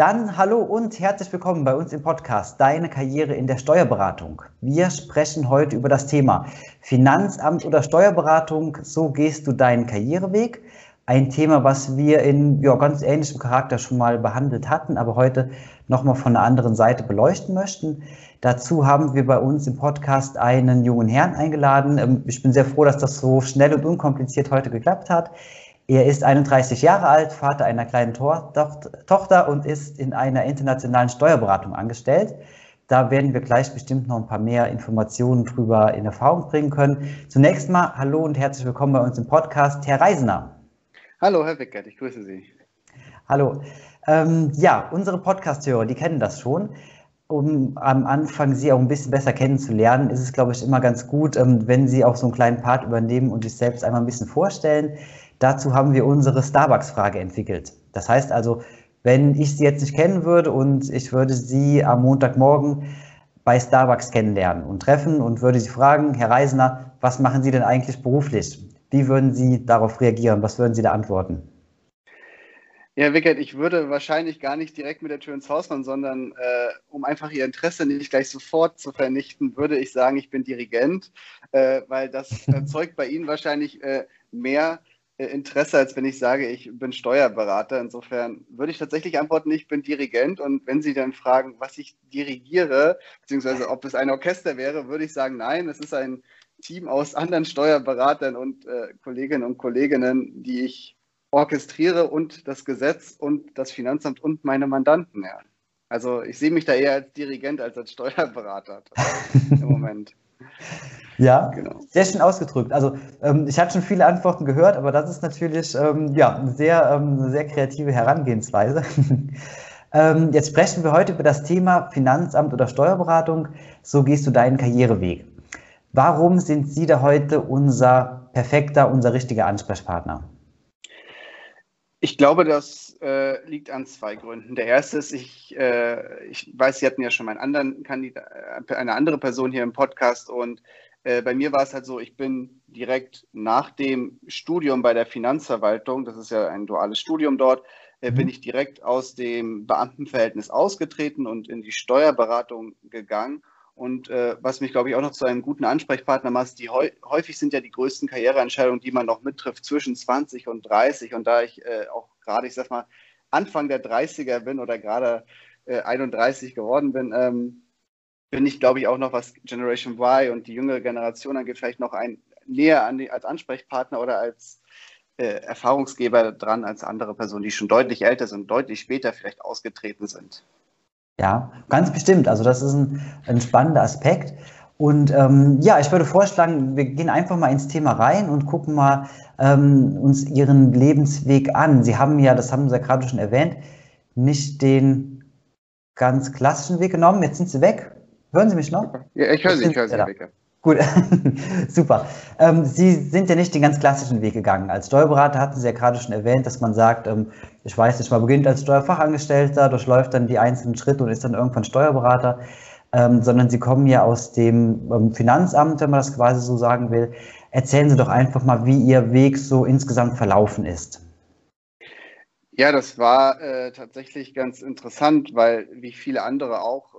Dann hallo und herzlich willkommen bei uns im Podcast Deine Karriere in der Steuerberatung. Wir sprechen heute über das Thema Finanzamt oder Steuerberatung. So gehst du deinen Karriereweg. Ein Thema, was wir in ja, ganz ähnlichem Charakter schon mal behandelt hatten, aber heute nochmal von einer anderen Seite beleuchten möchten. Dazu haben wir bei uns im Podcast einen jungen Herrn eingeladen. Ähm, ich bin sehr froh, dass das so schnell und unkompliziert heute geklappt hat. Er ist 31 Jahre alt, Vater einer kleinen Tochter und ist in einer internationalen Steuerberatung angestellt. Da werden wir gleich bestimmt noch ein paar mehr Informationen drüber in Erfahrung bringen können. Zunächst mal hallo und herzlich willkommen bei uns im Podcast, Herr Reisener. Hallo, Herr Wickert, ich grüße Sie. Hallo. Ähm, ja, unsere Podcast-Hörer, die kennen das schon. Um am Anfang Sie auch ein bisschen besser kennenzulernen, ist es, glaube ich, immer ganz gut, ähm, wenn Sie auch so einen kleinen Part übernehmen und sich selbst einmal ein bisschen vorstellen. Dazu haben wir unsere Starbucks-Frage entwickelt. Das heißt also, wenn ich Sie jetzt nicht kennen würde und ich würde Sie am Montagmorgen bei Starbucks kennenlernen und treffen und würde Sie fragen, Herr Reisner, was machen Sie denn eigentlich beruflich? Wie würden Sie darauf reagieren? Was würden Sie da antworten? Ja, Wickert, ich würde wahrscheinlich gar nicht direkt mit der Tür ins Haus fahren, sondern äh, um einfach Ihr Interesse nicht gleich sofort zu vernichten, würde ich sagen, ich bin Dirigent, äh, weil das erzeugt bei Ihnen wahrscheinlich äh, mehr äh, Interesse, als wenn ich sage, ich bin Steuerberater. Insofern würde ich tatsächlich antworten, ich bin Dirigent. Und wenn Sie dann fragen, was ich dirigiere, beziehungsweise ob es ein Orchester wäre, würde ich sagen, nein, es ist ein Team aus anderen Steuerberatern und äh, Kolleginnen und Kolleginnen, die ich orchestriere und das Gesetz und das Finanzamt und meine Mandanten. Ja. Also ich sehe mich da eher als Dirigent als als Steuerberater im Moment. Ja, genau. sehr schön ausgedrückt. Also ähm, ich hatte schon viele Antworten gehört, aber das ist natürlich ähm, ja, eine, sehr, ähm, sehr kreative Herangehensweise. Ähm, jetzt sprechen wir heute über das Thema Finanzamt oder Steuerberatung. So gehst du deinen Karriereweg. Warum sind Sie da heute unser perfekter, unser richtiger Ansprechpartner? Ich glaube, das äh, liegt an zwei Gründen. Der erste ist, ich, äh, ich weiß, Sie hatten ja schon anderen Kandidat, äh, eine andere Person hier im Podcast und äh, bei mir war es halt so, ich bin direkt nach dem Studium bei der Finanzverwaltung, das ist ja ein duales Studium dort, äh, mhm. bin ich direkt aus dem Beamtenverhältnis ausgetreten und in die Steuerberatung gegangen. Und äh, was mich, glaube ich, auch noch zu einem guten Ansprechpartner macht, die häufig sind ja die größten Karriereentscheidungen, die man noch mittrifft, zwischen 20 und 30. Und da ich äh, auch gerade, ich sag mal, Anfang der 30er bin oder gerade äh, 31 geworden bin, ähm, bin ich, glaube ich, auch noch, was Generation Y und die jüngere Generation angeht, vielleicht noch ein näher an die, als Ansprechpartner oder als äh, Erfahrungsgeber dran als andere Personen, die schon deutlich älter sind, deutlich später vielleicht ausgetreten sind. Ja, ganz bestimmt. Also das ist ein, ein spannender Aspekt. Und ähm, ja, ich würde vorschlagen, wir gehen einfach mal ins Thema rein und gucken mal ähm, uns Ihren Lebensweg an. Sie haben ja, das haben Sie ja gerade schon erwähnt, nicht den ganz klassischen Weg genommen. Jetzt sind Sie weg. Hören Sie mich noch? Ja, ich höre Sie, ich höre Sie, ja, Gut, super. Ähm, Sie sind ja nicht den ganz klassischen Weg gegangen. Als Steuerberater hatten Sie ja gerade schon erwähnt, dass man sagt, ähm, ich weiß nicht, man beginnt als Steuerfachangestellter, durchläuft dann die einzelnen Schritte und ist dann irgendwann Steuerberater, ähm, sondern Sie kommen ja aus dem ähm, Finanzamt, wenn man das quasi so sagen will. Erzählen Sie doch einfach mal, wie Ihr Weg so insgesamt verlaufen ist. Ja, das war äh, tatsächlich ganz interessant, weil wie viele andere auch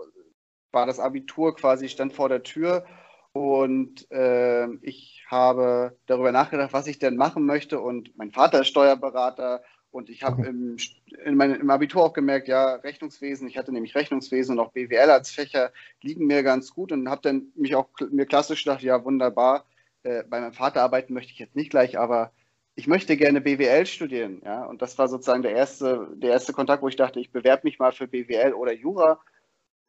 war das Abitur quasi, stand vor der Tür und äh, ich habe darüber nachgedacht, was ich denn machen möchte. Und mein Vater ist Steuerberater. Und ich habe im, in im Abitur auch gemerkt, ja, Rechnungswesen, ich hatte nämlich Rechnungswesen und auch BWL als Fächer liegen mir ganz gut. Und habe dann mich auch mir klassisch gedacht, ja, wunderbar, äh, bei meinem Vater arbeiten möchte ich jetzt nicht gleich, aber ich möchte gerne BWL studieren, ja, und das war sozusagen der erste, der erste Kontakt, wo ich dachte, ich bewerbe mich mal für BWL oder Jura.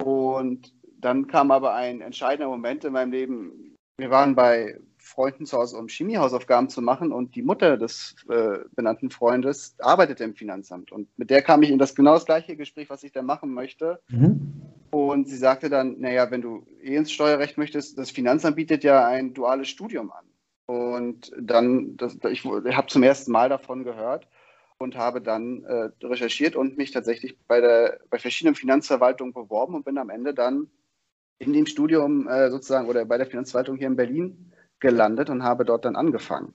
Und dann kam aber ein entscheidender Moment in meinem Leben. Wir waren bei Freunden zu Hause, um Chemiehausaufgaben zu machen und die Mutter des äh, benannten Freundes arbeitete im Finanzamt und mit der kam ich in das genau das gleiche Gespräch, was ich da machen möchte. Mhm. Und sie sagte dann, naja, wenn du eh ins Steuerrecht möchtest, das Finanzamt bietet ja ein duales Studium an. Und dann, das, ich, ich habe zum ersten Mal davon gehört und habe dann äh, recherchiert und mich tatsächlich bei, der, bei verschiedenen Finanzverwaltungen beworben und bin am Ende dann in dem Studium äh, sozusagen oder bei der Finanzverwaltung hier in Berlin gelandet und habe dort dann angefangen.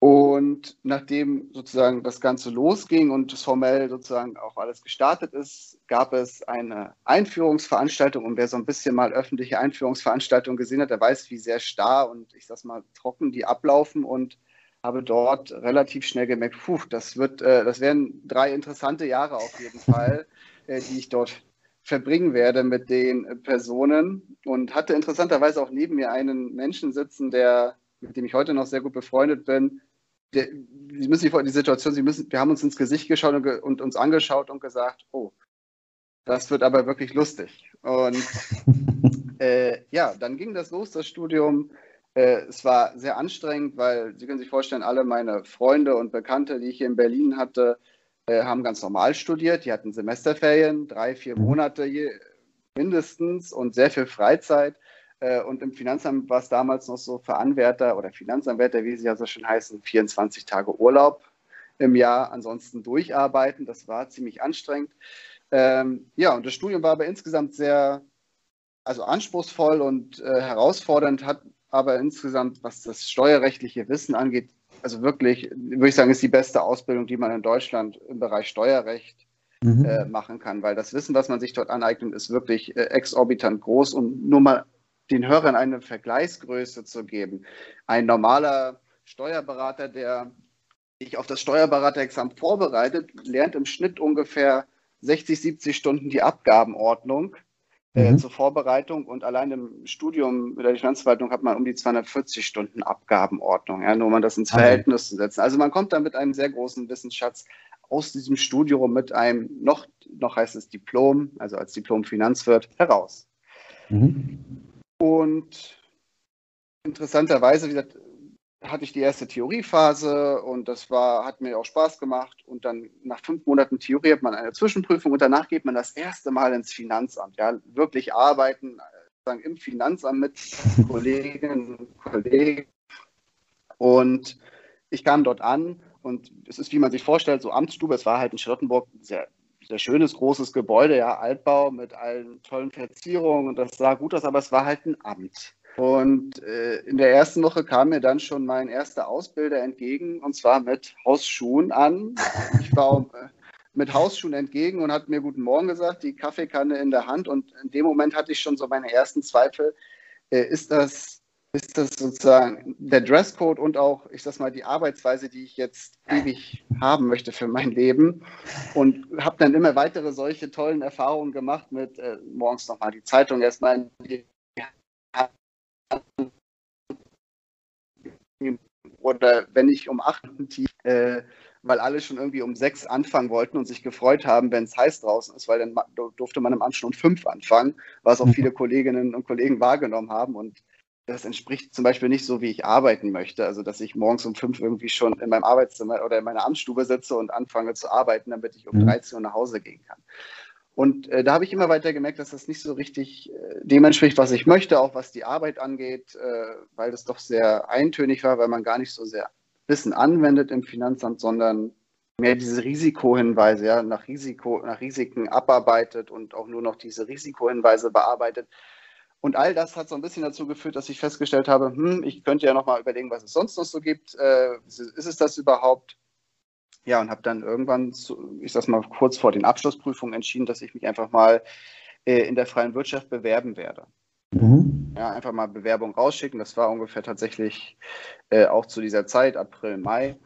Und nachdem sozusagen das Ganze losging und formell sozusagen auch alles gestartet ist, gab es eine Einführungsveranstaltung. Und wer so ein bisschen mal öffentliche Einführungsveranstaltungen gesehen hat, der weiß, wie sehr starr und ich sag mal trocken die ablaufen und habe dort relativ schnell gemerkt, puh, das wird, äh, das werden drei interessante Jahre auf jeden Fall, äh, die ich dort verbringen werde mit den Personen und hatte interessanterweise auch neben mir einen Menschen sitzen, der mit dem ich heute noch sehr gut befreundet bin, der, Sie müssen sich vor die Situation, Sie müssen, wir haben uns ins Gesicht geschaut und, und, uns angeschaut und gesagt, oh, das wird aber wirklich lustig. Und äh, ja, dann ging das los, das Studium. Äh, es war sehr anstrengend, weil Sie können sich vorstellen, alle meine Freunde und Bekannte, die ich hier in Berlin hatte, äh, haben ganz normal studiert. Die hatten Semesterferien, drei, vier mhm. Monate je, mindestens und sehr viel Freizeit. Äh, und im Finanzamt war es damals noch so für Anwärter oder Finanzanwärter, wie sie ja so schön heißen, 24 Tage Urlaub im Jahr, ansonsten durcharbeiten. Das war ziemlich anstrengend. Ähm, ja, und das Studium war aber insgesamt sehr also anspruchsvoll und äh, herausfordernd, hat aber insgesamt, was das steuerrechtliche Wissen angeht, also wirklich, würde ich sagen, ist die beste Ausbildung, die man in Deutschland im Bereich Steuerrecht mhm. äh, machen kann, weil das Wissen, was man sich dort aneignet, ist wirklich äh, exorbitant groß und nur mal den Hörern eine Vergleichsgröße zu geben. Ein normaler Steuerberater, der sich auf das Steuerberaterexamen vorbereitet, lernt im Schnitt ungefähr 60, 70 Stunden die Abgabenordnung äh, mhm. zur Vorbereitung und allein im Studium mit der Finanzverwaltung hat man um die 240 Stunden Abgabenordnung, ja, nur um das ins Verhältnis zu setzen. Also man kommt da mit einem sehr großen Wissensschatz aus diesem Studium mit einem noch, noch heißt es Diplom, also als Diplom Finanzwirt, heraus. Mhm. Und interessanterweise, wie gesagt, hatte ich die erste Theoriephase und das war, hat mir auch Spaß gemacht. Und dann nach fünf Monaten Theorie hat man eine Zwischenprüfung und danach geht man das erste Mal ins Finanzamt. Ja, wirklich arbeiten sagen, im Finanzamt mit Kolleginnen und Kollegen. Und ich kam dort an und es ist, wie man sich vorstellt, so Amtsstube. Es war halt in Charlottenburg sehr sehr schönes, großes Gebäude, ja, Altbau mit allen tollen Verzierungen und das sah gut aus, aber es war halt ein Amt. Und äh, in der ersten Woche kam mir dann schon mein erster Ausbilder entgegen und zwar mit Hausschuhen an. Ich war äh, mit Hausschuhen entgegen und hat mir Guten Morgen gesagt, die Kaffeekanne in der Hand und in dem Moment hatte ich schon so meine ersten Zweifel. Äh, ist das ist das sozusagen der Dresscode und auch, ich sag mal, die Arbeitsweise, die ich jetzt ewig haben möchte für mein Leben. Und habe dann immer weitere solche tollen Erfahrungen gemacht mit äh, morgens nochmal die Zeitung erstmal in die. Oder wenn ich um acht äh, weil alle schon irgendwie um sechs anfangen wollten und sich gefreut haben, wenn es heiß draußen ist, weil dann durfte man im Anschluss um fünf anfangen, was auch mhm. viele Kolleginnen und Kollegen wahrgenommen haben. Und das entspricht zum Beispiel nicht so, wie ich arbeiten möchte. Also, dass ich morgens um fünf irgendwie schon in meinem Arbeitszimmer oder in meiner Amtsstube sitze und anfange zu arbeiten, damit ich um mhm. 13 Uhr nach Hause gehen kann. Und äh, da habe ich immer weiter gemerkt, dass das nicht so richtig äh, dem entspricht, was ich möchte, auch was die Arbeit angeht, äh, weil das doch sehr eintönig war, weil man gar nicht so sehr Wissen anwendet im Finanzamt, sondern mehr diese Risikohinweise, ja, nach Risiko, nach Risiken abarbeitet und auch nur noch diese Risikohinweise bearbeitet. Und all das hat so ein bisschen dazu geführt, dass ich festgestellt habe, hm, ich könnte ja noch mal überlegen, was es sonst noch so gibt. Äh, ist es das überhaupt? Ja, und habe dann irgendwann, ich sag mal kurz vor den Abschlussprüfungen entschieden, dass ich mich einfach mal äh, in der freien Wirtschaft bewerben werde. Mhm. Ja, einfach mal Bewerbung rausschicken. Das war ungefähr tatsächlich äh, auch zu dieser Zeit, April, Mai.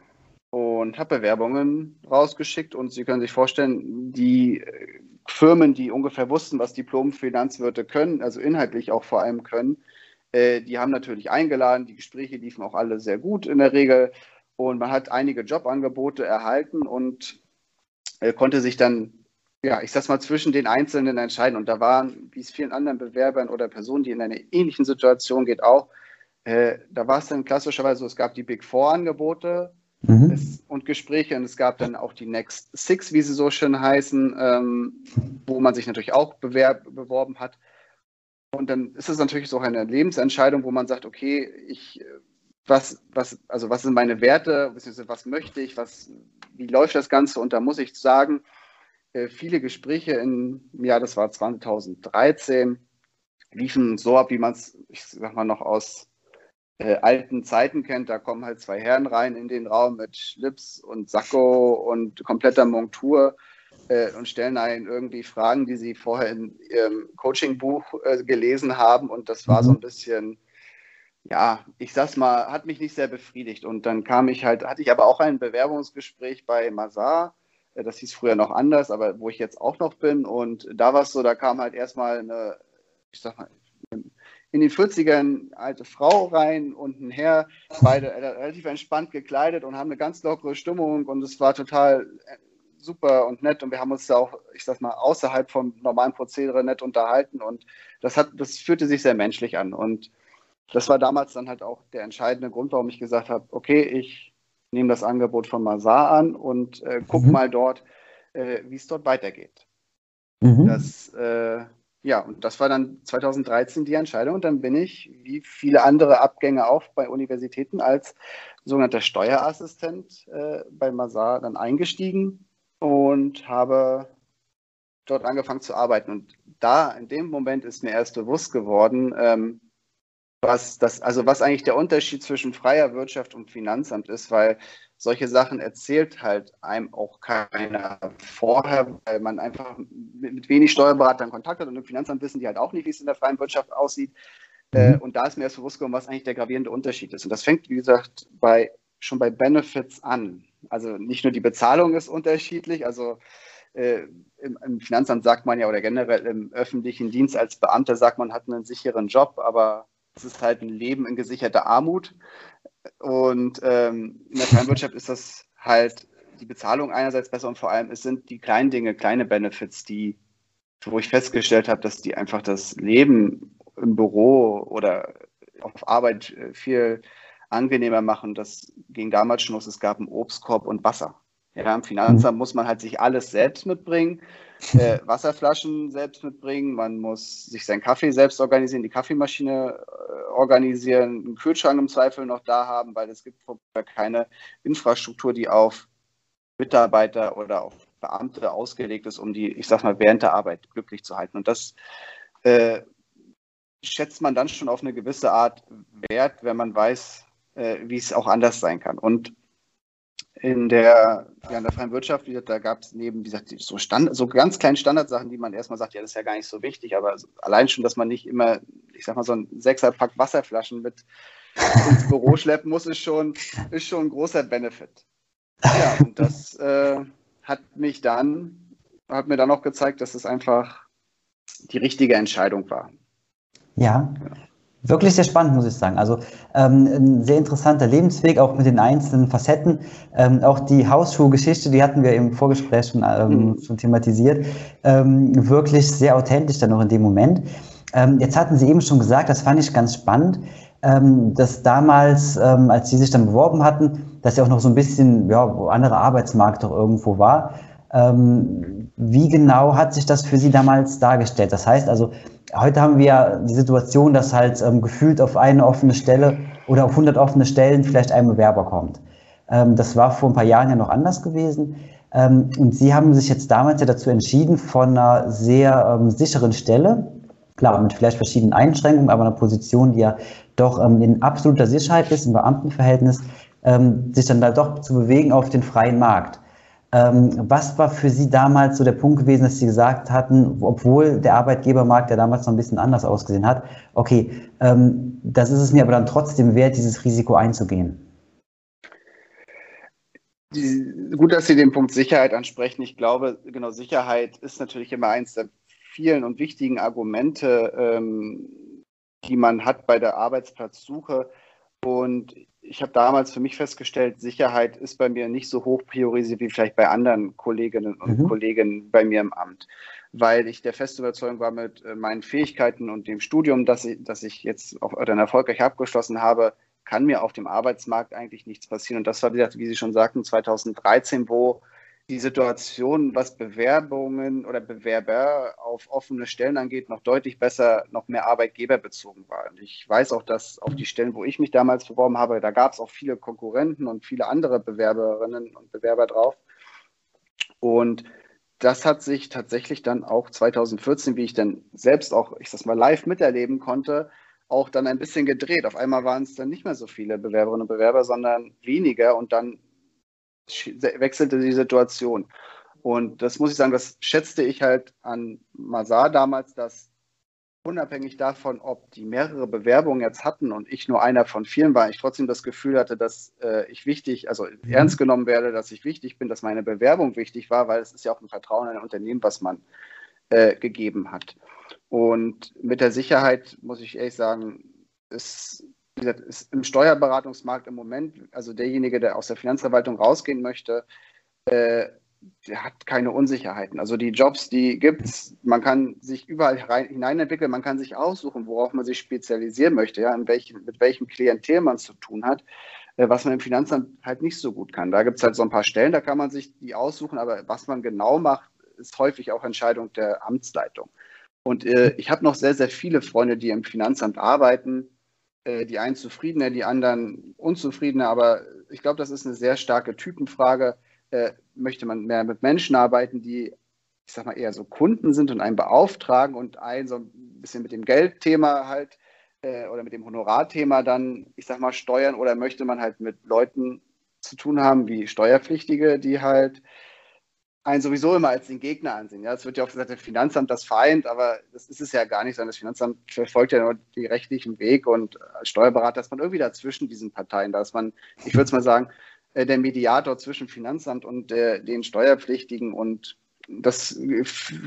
Und habe Bewerbungen rausgeschickt und Sie können sich vorstellen, die äh, Firmen, die ungefähr wussten, was Diplom-Finanzwirte können, also inhaltlich auch vor allem können, äh, die haben natürlich eingeladen. Die Gespräche liefen auch alle sehr gut in der Regel. Und man hat einige Jobangebote erhalten und äh, konnte sich dann, ja, ich sag's mal, zwischen den Einzelnen entscheiden. Und da waren, wie es vielen anderen Bewerbern oder Personen, die in einer ähnlichen Situation geht, auch, äh, da war es dann klassischerweise so, es gab die Big Four-Angebote, Mhm. Es, und Gespräche. Und es gab dann auch die Next Six, wie sie so schön heißen, ähm, wo man sich natürlich auch bewerb, beworben hat. Und dann ist es natürlich so eine Lebensentscheidung, wo man sagt, okay, ich, was, was, also was sind meine Werte, was möchte ich, was, wie läuft das Ganze? Und da muss ich sagen, äh, viele Gespräche im Jahr, das war 2013, liefen so ab, wie man es, ich sag mal, noch aus äh, alten Zeiten kennt. Da kommen halt zwei Herren rein in den Raum mit Schlips und Sakko und kompletter Montur äh, und stellen einen irgendwie Fragen, die sie vorher in ihrem Coaching-Buch äh, gelesen haben. Und das war mhm. so ein bisschen, ja, ich sag's mal, hat mich nicht sehr befriedigt. Und dann kam ich halt, hatte ich aber auch ein Bewerbungsgespräch bei Mazar. Äh, das hieß früher noch anders, aber wo ich jetzt auch noch bin. Und da war es so, da kam halt erstmal eine, ich sag mal, in den 40ern alte Frau rein und ein Herr, beide relativ entspannt gekleidet und haben eine ganz lockere Stimmung und es war total super und nett und wir haben uns da auch, ich sag mal, außerhalb vom normalen Prozedere nett unterhalten und das hat, das fühlte sich sehr menschlich an und das war damals dann halt auch der entscheidende Grund, warum ich gesagt habe, okay, ich nehme das Angebot von Mazar an und äh, guck mhm. mal dort, äh, wie es dort weitergeht. Mhm. Das, äh, ja, und das war dann 2013 die Entscheidung und dann bin ich, wie viele andere Abgänge auch bei Universitäten, als sogenannter Steuerassistent äh, bei Mazar dann eingestiegen und habe dort angefangen zu arbeiten. Und da, in dem Moment ist mir erst bewusst geworden, ähm, was das, also was eigentlich der Unterschied zwischen freier Wirtschaft und Finanzamt ist, weil solche Sachen erzählt halt einem auch keiner vorher, weil man einfach mit, wenig Steuerberatern Kontakt hat und im Finanzamt wissen die halt auch nicht, wie es in der freien Wirtschaft aussieht. Äh, mhm. und da ist mir erst bewusst geworden, was eigentlich der gravierende Unterschied ist. Und das fängt, wie gesagt, bei, schon bei Benefits an. Also nicht nur die Bezahlung ist unterschiedlich, also äh, im, im, Finanzamt sagt man ja oder generell im öffentlichen Dienst als Beamter sagt man, hat einen sicheren Job, aber es ist halt ein Leben in gesicherter Armut. Und ähm, in der Fernwirtschaft ist das halt die Bezahlung einerseits besser und vor allem es sind die kleinen Dinge, kleine Benefits, die, wo ich festgestellt habe, dass die einfach das Leben im Büro oder auf Arbeit äh, viel angenehmer machen. Das ging damals schon los. Es gab einen Obstkorb und Wasser. Ja, Im Finanzamt mhm. muss man halt sich alles selbst mitbringen, äh, Wasserflaschen selbst mitbringen, man muss sich seinen Kaffee selbst organisieren, die Kaffeemaschine äh, organisieren, einen Kühlschrank im Zweifel noch da haben, weil es gibt keine Infrastruktur, die auf Mitarbeiter oder auf Beamte ausgelegt ist, um die, ich sag mal, während der Arbeit glücklich zu halten. Und das äh, schätzt man dann schon auf eine gewisse Art wert, wenn man weiß, äh, wie es auch anders sein kann. Und in der, ja, in der freien Wirtschaft, da gab es neben, wie gesagt, so, Stand, so ganz kleinen Standardsachen, die man erstmal sagt, ja, das ist ja gar nicht so wichtig, aber allein schon, dass man nicht immer, ich sag mal, so ein Sechserpack Wasserflaschen mit ins Büro schleppen muss, ist schon, ist schon ein großer Benefit. Ja, und das äh, hat mich dann, hat mir dann auch gezeigt, dass es einfach die richtige Entscheidung war. Ja. ja. Wirklich sehr spannend, muss ich sagen. Also ähm, ein sehr interessanter Lebensweg, auch mit den einzelnen Facetten. Ähm, auch die Hausschuhgeschichte, die hatten wir im Vorgespräch schon, ähm, mhm. schon thematisiert. Ähm, wirklich sehr authentisch dann noch in dem Moment. Ähm, jetzt hatten Sie eben schon gesagt, das fand ich ganz spannend, ähm, dass damals, als Sie sich dann beworben hatten, dass ja auch noch so ein bisschen, ja, anderer Arbeitsmarkt doch irgendwo war. wie genau hat sich das für Sie damals dargestellt? Das heißt also, heute haben wir die Situation, dass halt ähm, gefühlt auf eine offene Stelle oder auf 100 offene Stellen vielleicht ein Bewerber kommt. Ähm, das war vor ein paar Jahren ja noch anders gewesen. Ähm, und Sie haben sich jetzt damals ja dazu entschieden, von einer sehr ähm, sicheren Stelle, klar, mit vielleicht verschiedenen Einschränkungen, aber einer Position, die ja doch ähm, in absoluter Sicherheit ist, im Beamtenverhältnis, ähm, sich dann da doch zu bewegen auf den freien Markt. Ähm, was war für Sie damals so der Punkt gewesen, dass Sie gesagt hatten, obwohl der Arbeitgebermarkt ja damals noch ein bisschen anders ausgesehen hat, okay, ähm, das ist es mir aber dann trotzdem wert, dieses Risiko einzugehen? Die, gut, dass Sie den Punkt Sicherheit ansprechen. Ich glaube, genau, Sicherheit ist natürlich immer eins der vielen und wichtigen Argumente, ähm, die man hat bei der Arbeitsplatzsuche. Und ich habe damals für mich festgestellt, Sicherheit ist bei mir nicht so hoch priorisiert wie vielleicht bei anderen Kolleginnen und mhm. Kollegen bei mir im Amt, weil ich der festen Überzeugung war mit äh, meinen Fähigkeiten und dem Studium, das ich, das ich jetzt auch dann erfolgreich abgeschlossen habe, kann mir auf dem Arbeitsmarkt eigentlich nichts passieren. Und das war, wie Sie schon sagten, 2013, wo die Situation, was Bewerbungen oder Bewerber auf offene Stellen angeht, noch deutlich besser, noch mehr arbeitgeberbezogen war. Und ich weiß auch, dass auf die Stellen, wo ich mich damals beworben habe, da gab es auch viele Konkurrenten und viele andere Bewerberinnen und Bewerber drauf. Und das hat sich tatsächlich dann auch 2014, wie ich dann selbst auch, ich sag mal, live miterleben konnte, auch dann ein bisschen gedreht. Auf einmal waren es dann nicht mehr so viele Bewerberinnen und Bewerber, sondern weniger und dann wechselte die Situation. Und das muss ich sagen, das schätzte ich halt an Mazar damals, dass unabhängig davon, ob die mehrere Bewerbungen jetzt hatten und ich nur einer von vielen war, ich trotzdem das Gefühl hatte, dass äh, ich wichtig, also mhm. ernst genommen werde, dass ich wichtig bin, dass meine Bewerbung wichtig war, weil es ist ja auch ein Vertrauen in ein Unternehmen, was man äh, gegeben hat. Und mit der Sicherheit muss ich ehrlich sagen, ist, wie gesagt, ist im Steuerberatungsmarkt im Moment, also derjenige, der aus der Finanzverwaltung rausgehen möchte, äh, der hat keine Unsicherheiten. Also die Jobs, die gibt es, man kann sich überall rein, hineinentwickeln, man kann sich aussuchen, worauf man sich spezialisieren möchte, ja, welchen, mit welchem Klientel man es zu tun hat, äh, was man im Finanzamt halt nicht so gut kann. Da gibt es halt so ein paar Stellen, da kann man sich die aussuchen, aber was man genau macht, ist häufig auch Entscheidung der Amtsleitung. Und äh, ich habe noch sehr, sehr viele Freunde, die im Finanzamt arbeiten, äh, die einen zufriedener, die anderen unzufriedener, aber ich glaube, das ist eine sehr starke Typenfrage. Äh, möchte man mehr mit Menschen arbeiten, die, ich sag mal, eher so Kunden sind und einen beauftragen und einen so ein bisschen mit dem Geldthema halt äh, oder mit dem Honorarthema dann, ich sag mal, steuern? Oder möchte man halt mit Leuten zu tun haben, wie Steuerpflichtige, die halt einen sowieso immer als den Gegner ansehen. Ja, es wird ja auch gesagt, das Finanzamt das Feind, aber das ist es ja gar nicht, sondern das Finanzamt verfolgt ja nur den rechtlichen Weg und als Steuerberater ist man irgendwie dazwischen diesen Parteien, da ist man, ich würde es mal sagen, äh, der Mediator zwischen Finanzamt und äh, den Steuerpflichtigen. Und das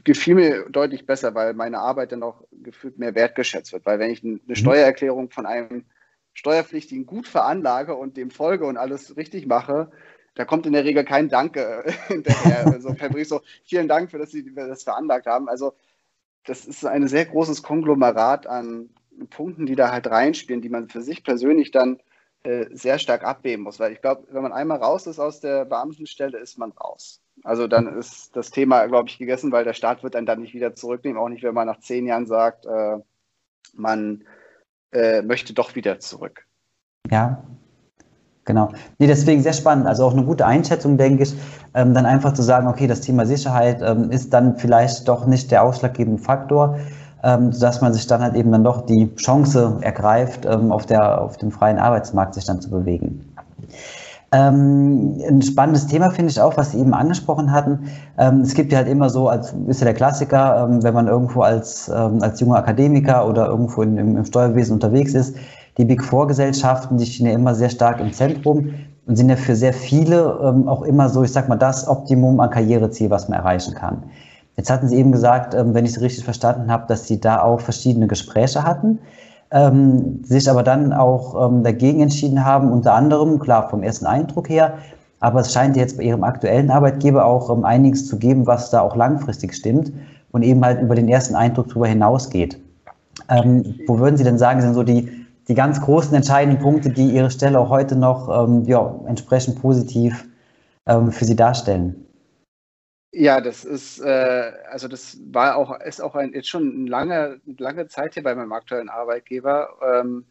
gefiel mir deutlich besser, weil meine Arbeit dann auch gefühlt mehr wertgeschätzt wird. Weil wenn ich eine mhm. Steuererklärung von einem Steuerpflichtigen gut veranlage und dem folge und alles richtig mache, da kommt in der Regel kein Danke hinterher. Also Brief so, vielen Dank für, dass Sie das veranlagt haben. Also das ist ein sehr großes Konglomerat an Punkten, die da halt reinspielen, die man für sich persönlich dann äh, sehr stark abwägen muss, weil ich glaube, wenn man einmal raus ist aus der Beamtenstelle, ist man raus. Also dann ist das Thema, glaube ich, gegessen, weil der Staat wird einen dann nicht wieder zurücknehmen, auch nicht, wenn man nach zehn Jahren sagt, äh, man äh, möchte doch wieder zurück. Ja, Genau. Nee, deswegen sehr spannend. Also auch eine gute Einschätzung, denke ich, ähm, dann einfach zu sagen, okay, das Thema Sicherheit ähm, ist dann vielleicht doch nicht der ausschlaggebende Faktor ähm, sodass man sich dann halt eben dann doch die Chance ergreift, ähm, auf, der, auf dem freien Arbeitsmarkt sich dann zu bewegen. Ähm, ein spannendes Thema finde ich auch, was Sie eben angesprochen hatten. Ähm, es gibt ja halt immer so, als ist ja der Klassiker, ähm, wenn man irgendwo als, ähm, als junger Akademiker oder irgendwo in, im, im, Steuerwesen unterwegs ist, die Big Four Gesellschaften, die stehen ja immer sehr stark im Zentrum und sind ja für sehr viele ähm, auch immer so, ich sag mal, das Optimum an Karriereziel, was man erreichen kann. Jetzt hatten Sie eben gesagt, ähm, wenn ich es richtig verstanden habe, dass Sie da auch verschiedene Gespräche hatten, ähm, sich aber dann auch ähm, dagegen entschieden haben, unter anderem, klar, vom ersten Eindruck her, aber es scheint jetzt bei Ihrem aktuellen Arbeitgeber auch ähm, einiges zu geben, was da auch langfristig stimmt und eben halt über den ersten Eindruck darüber hinausgeht. Ähm, wo würden Sie denn sagen, sind so die, die ganz großen entscheidenden Punkte, die Ihre Stelle auch heute noch ähm, ja, entsprechend positiv für Sie darstellen? Ja, das ist, äh, also das war auch, ist auch ein, jetzt schon eine lange, lange Zeit hier bei meinem aktuellen Arbeitgeber. Ähm,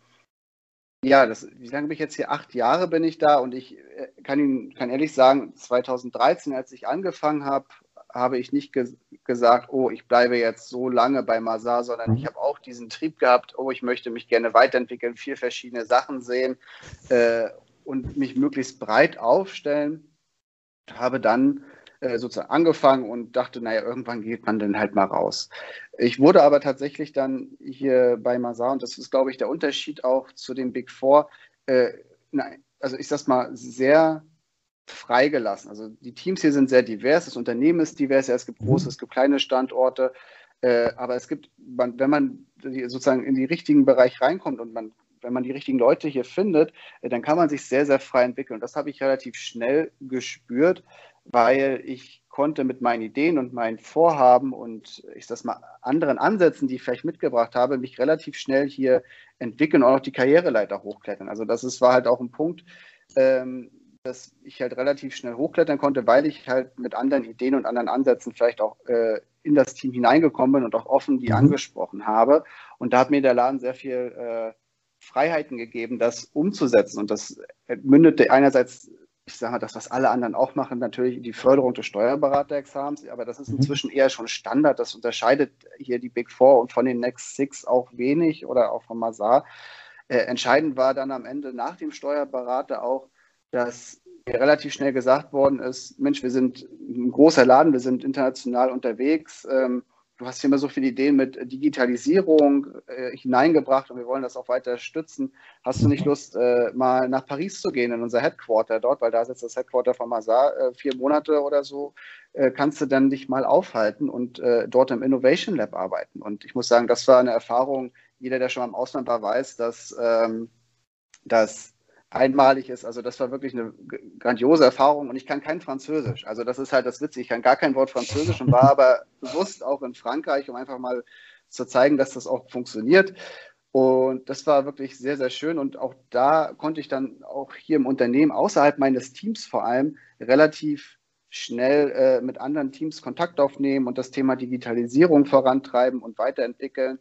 ja, das, wie lange bin ich jetzt hier? Acht Jahre bin ich da und ich äh, kann Ihnen, kann ehrlich sagen, 2013, als ich angefangen habe, habe ich nicht ge gesagt, oh, ich bleibe jetzt so lange bei Masar, sondern ich mhm. habe auch diesen Trieb gehabt, oh, ich möchte mich gerne weiterentwickeln, vier verschiedene Sachen sehen äh, und mich möglichst breit aufstellen. Habe dann äh, sozusagen angefangen und dachte, naja, irgendwann geht man dann halt mal raus. Ich wurde aber tatsächlich dann hier bei Mazar, und das ist, glaube ich, der Unterschied auch zu den Big Four, äh, nein, also ich sag's mal, sehr freigelassen. Also die Teams hier sind sehr divers, das Unternehmen ist divers, ja, es gibt mhm. große, es gibt kleine Standorte, äh, aber es gibt, man, wenn man sozusagen in den richtigen Bereich reinkommt und man wenn man die richtigen Leute hier findet, äh, dann kann man sich sehr, sehr frei entwickeln. Und das habe ich relativ schnell gespürt, weil ich konnte mit meinen Ideen und meinen Vorhaben und ich sag mal anderen Ansätzen, die ich vielleicht mitgebracht habe, mich relativ schnell hier entwickeln und auch die Karriereleiter hochklettern. Also das ist, war halt auch ein Punkt, ähm, dass ich halt relativ schnell hochklettern konnte, weil ich halt mit anderen Ideen und anderen Ansätzen vielleicht auch äh, in das Team hineingekommen bin und auch offen die mhm. angesprochen habe. Und da hat mir der Laden sehr viel äh, Freiheiten gegeben, das umzusetzen. Und das mündete einerseits ich sage mal, das, was alle anderen auch machen, natürlich die Förderung des Steuerberaterexamens, aber das ist mhm. inzwischen eher schon Standard. Das unterscheidet hier die Big Four und von den Next Six auch wenig oder auch von Mazar. Äh, entscheidend war dann am Ende nach dem Steuerberater auch, dass relativ schnell gesagt worden ist, Mensch, wir sind ein großer Laden, wir sind international unterwegs. Ähm, du hast hier immer so viele Ideen mit Digitalisierung äh, hineingebracht und wir wollen das auch weiter stützen. Hast du nicht mhm. Lust, äh, mal nach Paris zu gehen, in unser Headquarter dort, weil da sitzt das Headquarter von Mazar, äh, vier Monate oder so, äh, kannst du dann dich mal aufhalten und äh, dort im Innovation Lab arbeiten. Und ich muss sagen, das war eine Erfahrung, jeder, der schon mal im Ausland war, weiß, dass, ähm, dass einmalig ist. Also das war wirklich eine grandiose Erfahrung und ich kann kein Französisch. Also das ist halt das Witzige. Ich kann gar kein Wort Französisch und war aber bewusst auch in Frankreich, um einfach mal zu zeigen, dass das auch funktioniert. Und das war wirklich sehr, sehr schön. Und auch da konnte ich dann auch hier im Unternehmen, außerhalb meines Teams vor allem, relativ schnell äh, mit anderen Teams Kontakt aufnehmen und das Thema Digitalisierung vorantreiben und weiterentwickeln.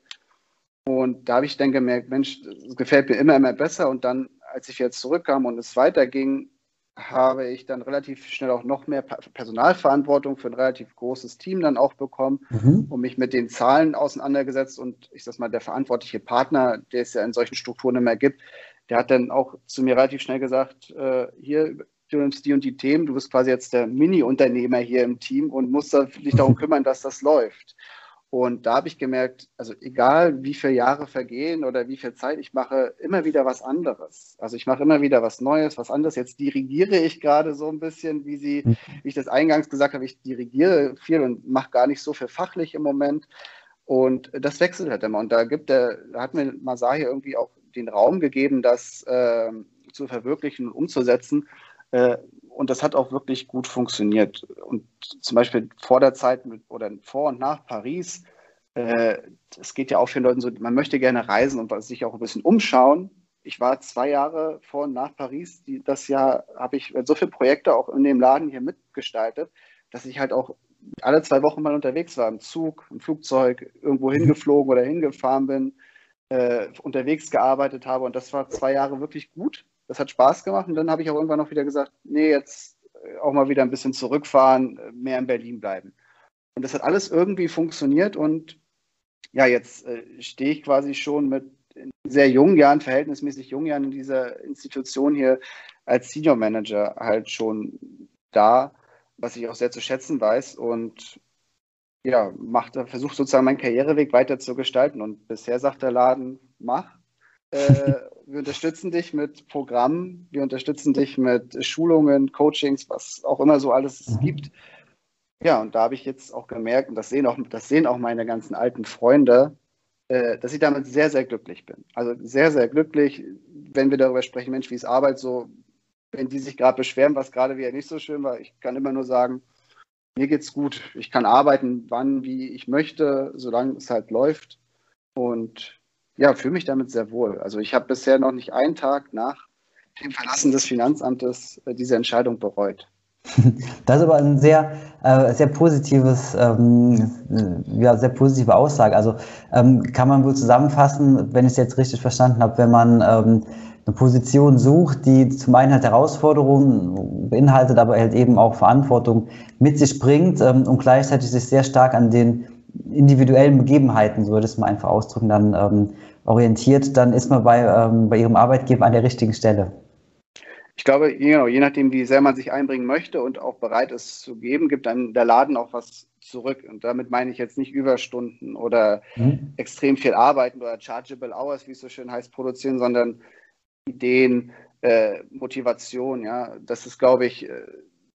Und da habe ich dann gemerkt, Mensch, das gefällt mir immer, immer besser. Und dann als ich jetzt zurückkam und es weiterging, habe ich dann relativ schnell auch noch mehr Personalverantwortung für ein relativ großes Team dann auch bekommen mhm. und mich mit den Zahlen auseinandergesetzt. Und ich sag mal, der verantwortliche Partner, der es ja in solchen Strukturen immer gibt, der hat dann auch zu mir relativ schnell gesagt, äh, hier, du nimmst die und die Themen, du bist quasi jetzt der Mini-Unternehmer hier im Team und musst dich darum kümmern, dass das läuft. Und da habe ich gemerkt, also egal wie viele Jahre vergehen oder wie viel Zeit ich mache, immer wieder was anderes. Also ich mache immer wieder was Neues, was anderes. Jetzt dirigiere ich gerade so ein bisschen, wie Sie, mhm. wie ich das eingangs gesagt habe, ich dirigiere viel und mache gar nicht so viel fachlich im Moment. Und das wechselt halt immer. Und da gibt der, da hat mir Masai irgendwie auch den Raum gegeben, das äh, zu verwirklichen und umzusetzen. Äh, und das hat auch wirklich gut funktioniert. Und zum Beispiel vor der Zeit mit, oder vor und nach Paris, äh, es geht ja auch vielen Leuten so, man möchte gerne reisen und sich auch ein bisschen umschauen. Ich war zwei Jahre vor und nach Paris. Die, das Jahr habe ich so viele Projekte auch in dem Laden hier mitgestaltet, dass ich halt auch alle zwei Wochen mal unterwegs war, im Zug, im Flugzeug, irgendwo hingeflogen oder hingefahren bin, äh, unterwegs gearbeitet habe. Und das war zwei Jahre wirklich gut. Das hat Spaß gemacht und dann habe ich auch irgendwann noch wieder gesagt, nee, jetzt äh, auch mal wieder ein bisschen zurückfahren, äh, mehr in Berlin bleiben. Und das hat alles irgendwie funktioniert und ja, jetzt äh, stehe ich quasi schon mit sehr jungen Jahren, verhältnismäßig jungen Jahren in dieser Institution hier als Senior Manager halt schon da, was ich auch sehr zu schätzen weiß und ja, macht, versucht sozusagen meinen Karriereweg weiter zu gestalten. Und bisher sagt der Laden, mach. Äh, wir unterstützen dich mit Programmen, wir unterstützen dich mit Schulungen, Coachings, was auch immer so alles es mhm. gibt. Ja, und da habe ich jetzt auch gemerkt, und das sehen auch, das sehen auch meine ganzen alten Freunde, äh, dass ich damit sehr, sehr glücklich bin. Also sehr, sehr glücklich, wenn wir darüber sprechen, Mensch, wie ist Arbeit so, wenn die sich gerade beschweren, was gerade wieder nicht so schön war. Ich kann immer nur sagen, mir geht's gut. Ich kann arbeiten, wann, wie ich möchte, solange es halt läuft. Und ja, fühle mich damit sehr wohl. Also ich habe bisher noch nicht einen Tag nach dem Verlassen des Finanzamtes äh, diese Entscheidung bereut. Das ist aber ein sehr, äh, sehr positives, ähm, ja, sehr positive Aussage. Also ähm, kann man wohl zusammenfassen, wenn ich es jetzt richtig verstanden habe, wenn man ähm, eine Position sucht, die zum einen halt Herausforderungen beinhaltet, aber halt eben auch Verantwortung mit sich bringt und gleichzeitig sich sehr stark an den individuellen Begebenheiten, so würde ich es mal einfach ausdrücken, dann ähm, orientiert, dann ist man bei, ähm, bei Ihrem Arbeitgeber an der richtigen Stelle. Ich glaube, genau, je nachdem, wie sehr man sich einbringen möchte und auch bereit ist zu geben, gibt dann der Laden auch was zurück. Und damit meine ich jetzt nicht Überstunden oder mhm. extrem viel arbeiten oder chargeable hours, wie es so schön heißt, produzieren, sondern Ideen, äh, Motivation. Ja, das ist, glaube ich, äh,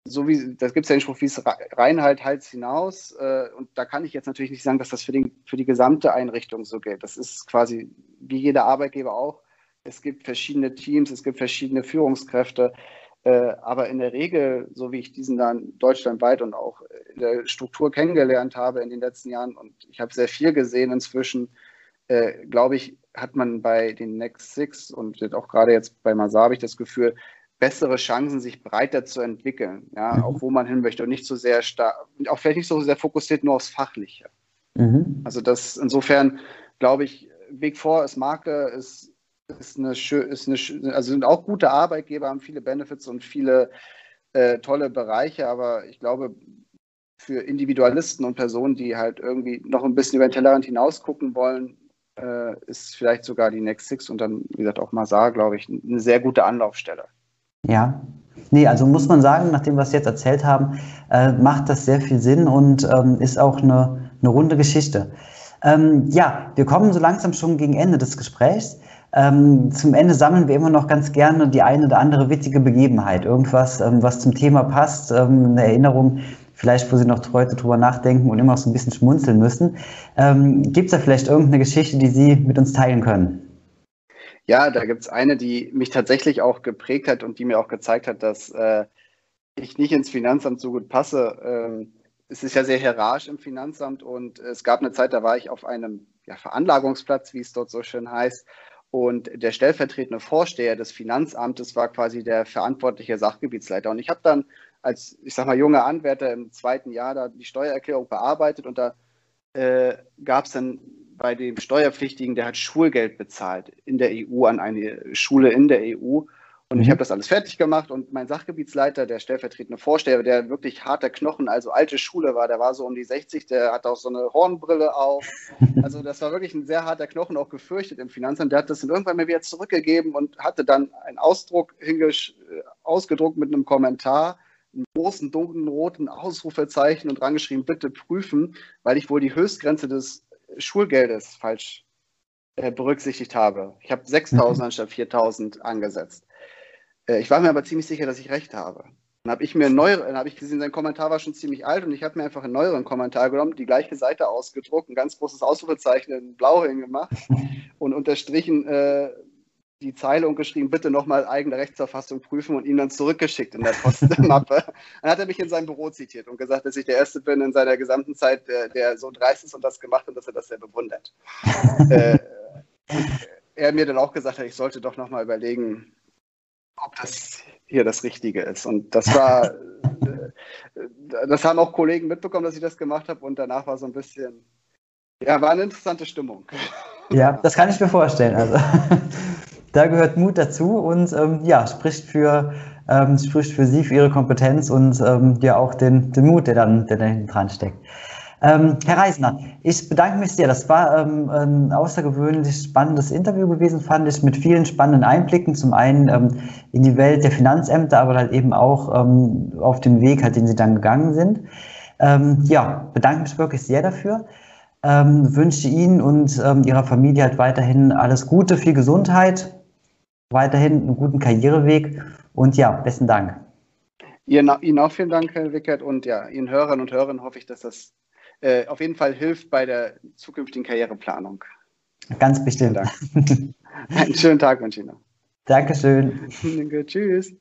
so wie, das gibt es ja den Spruch, wie es Reinhalt, Hals hinaus. Äh, und da kann ich jetzt natürlich nicht sagen, dass das für, den, für die gesamte Einrichtung so gilt. Das ist quasi wie jeder Arbeitgeber auch. Es gibt verschiedene Teams, es gibt verschiedene Führungskräfte. Äh, aber in der Regel, so wie ich diesen dann deutschlandweit und auch in der Struktur kennengelernt habe in den letzten Jahren, und ich habe sehr viel gesehen inzwischen, äh, glaube ich, hat man bei den Next Six und auch gerade jetzt bei Masar habe ich das Gefühl, bessere Chancen, sich breiter zu entwickeln, ja, mhm. auch wo man hin möchte und nicht so sehr stark, auch vielleicht nicht so sehr fokussiert nur aufs Fachliche. Mhm. Also das insofern glaube ich, Big Four ist Marke, ist ist eine, ist eine, also sind auch gute Arbeitgeber, haben viele Benefits und viele äh, tolle Bereiche, aber ich glaube, für Individualisten und Personen, die halt irgendwie noch ein bisschen über den Tellerrand hinaus gucken wollen, äh, ist vielleicht sogar die Next Six und dann, wie gesagt, auch Masar, glaube ich, eine sehr gute Anlaufstelle. Ja, nee, also muss man sagen, nachdem wir es jetzt erzählt haben, äh, macht das sehr viel Sinn und ähm, ist auch eine, eine runde Geschichte. Ähm, ja, wir kommen so langsam schon gegen Ende des Gesprächs. Ähm, zum Ende sammeln wir immer noch ganz gerne die eine oder andere witzige Begebenheit. Irgendwas, ähm, was zum Thema passt, ähm, eine Erinnerung, vielleicht wo Sie noch heute drüber nachdenken und immer so ein bisschen schmunzeln müssen. Ähm, gibt es da vielleicht irgendeine Geschichte, die Sie mit uns teilen können? Ja, da gibt es eine, die mich tatsächlich auch geprägt hat und die mir auch gezeigt hat, dass äh, ich nicht ins Finanzamt so gut passe. Ähm, es ist ja sehr hierarchisch im Finanzamt und es gab eine Zeit, da war ich auf einem ja, Veranlagungsplatz, wie es dort so schön heißt. Und der stellvertretende Vorsteher des Finanzamtes war quasi der verantwortliche Sachgebietsleiter. Und ich habe dann als, ich sag mal, junger Anwärter im zweiten Jahr da die Steuererklärung bearbeitet und da äh, gab es dann bei dem Steuerpflichtigen, der hat Schulgeld bezahlt in der EU an eine Schule in der EU. Und mhm. ich habe das alles fertig gemacht und mein Sachgebietsleiter, der stellvertretende Vorsteher, der wirklich harter Knochen, also alte Schule war, der war so um die 60, der hat auch so eine Hornbrille auf. Also das war wirklich ein sehr harter Knochen, auch gefürchtet im Finanzamt. Der hat das dann irgendwann mal wieder zurückgegeben und hatte dann einen Ausdruck hingesch äh, ausgedruckt mit einem Kommentar, einen großen dunklen roten Ausrufezeichen und rangeschrieben, bitte prüfen, weil ich wohl die Höchstgrenze des Schulgeldes falsch äh, berücksichtigt habe. Ich habe 6.000 mhm. anstatt 4.000 angesetzt. Äh, ich war mir aber ziemlich sicher, dass ich recht habe. Dann habe ich mir neu, dann habe ich gesehen, sein Kommentar war schon ziemlich alt und ich habe mir einfach einen neueren Kommentar genommen, die gleiche Seite ausgedruckt, ein ganz großes Ausrufezeichen in Blau hingemacht und unterstrichen äh, die Zeile und geschrieben, bitte nochmal eigene Rechtsauffassung prüfen und ihm dann zurückgeschickt in der Postmappe. dann hat er mich in sein Büro zitiert und gesagt, dass ich der Erste bin in seiner gesamten Zeit, der, der so dreist ist und das gemacht hat, dass er das sehr bewundert. äh, er mir dann auch gesagt hat, ich sollte doch nochmal überlegen, ob das hier das Richtige ist. Und das war, äh, das haben auch Kollegen mitbekommen, dass ich das gemacht habe. Und danach war so ein bisschen, ja, war eine interessante Stimmung. Ja, das kann ich mir vorstellen. Also da gehört Mut dazu und ähm, ja, spricht für, ähm, spricht für Sie, für Ihre Kompetenz und ähm, ja auch den, den Mut, der dann, der da hinten dran steckt. Ähm, Herr Reisner, ich bedanke mich sehr. Das war ähm, ein außergewöhnlich spannendes Interview gewesen, fand ich, mit vielen spannenden Einblicken. Zum einen ähm, in die Welt der Finanzämter, aber halt eben auch ähm, auf den Weg, halt, den Sie dann gegangen sind. Ähm, ja, bedanke mich wirklich sehr dafür. Ähm, wünsche Ihnen und Ihrer Familie halt weiterhin alles Gute, viel Gesundheit, weiterhin einen guten Karriereweg und ja, besten Dank. Ihnen auch vielen Dank, Herr Wickert, und ja, Ihren Hörern und Hörern hoffe ich, dass das äh, auf jeden Fall hilft bei der zukünftigen Karriereplanung. Ganz bestimmt. Einen schönen Tag noch. Dankeschön. Danke, tschüss.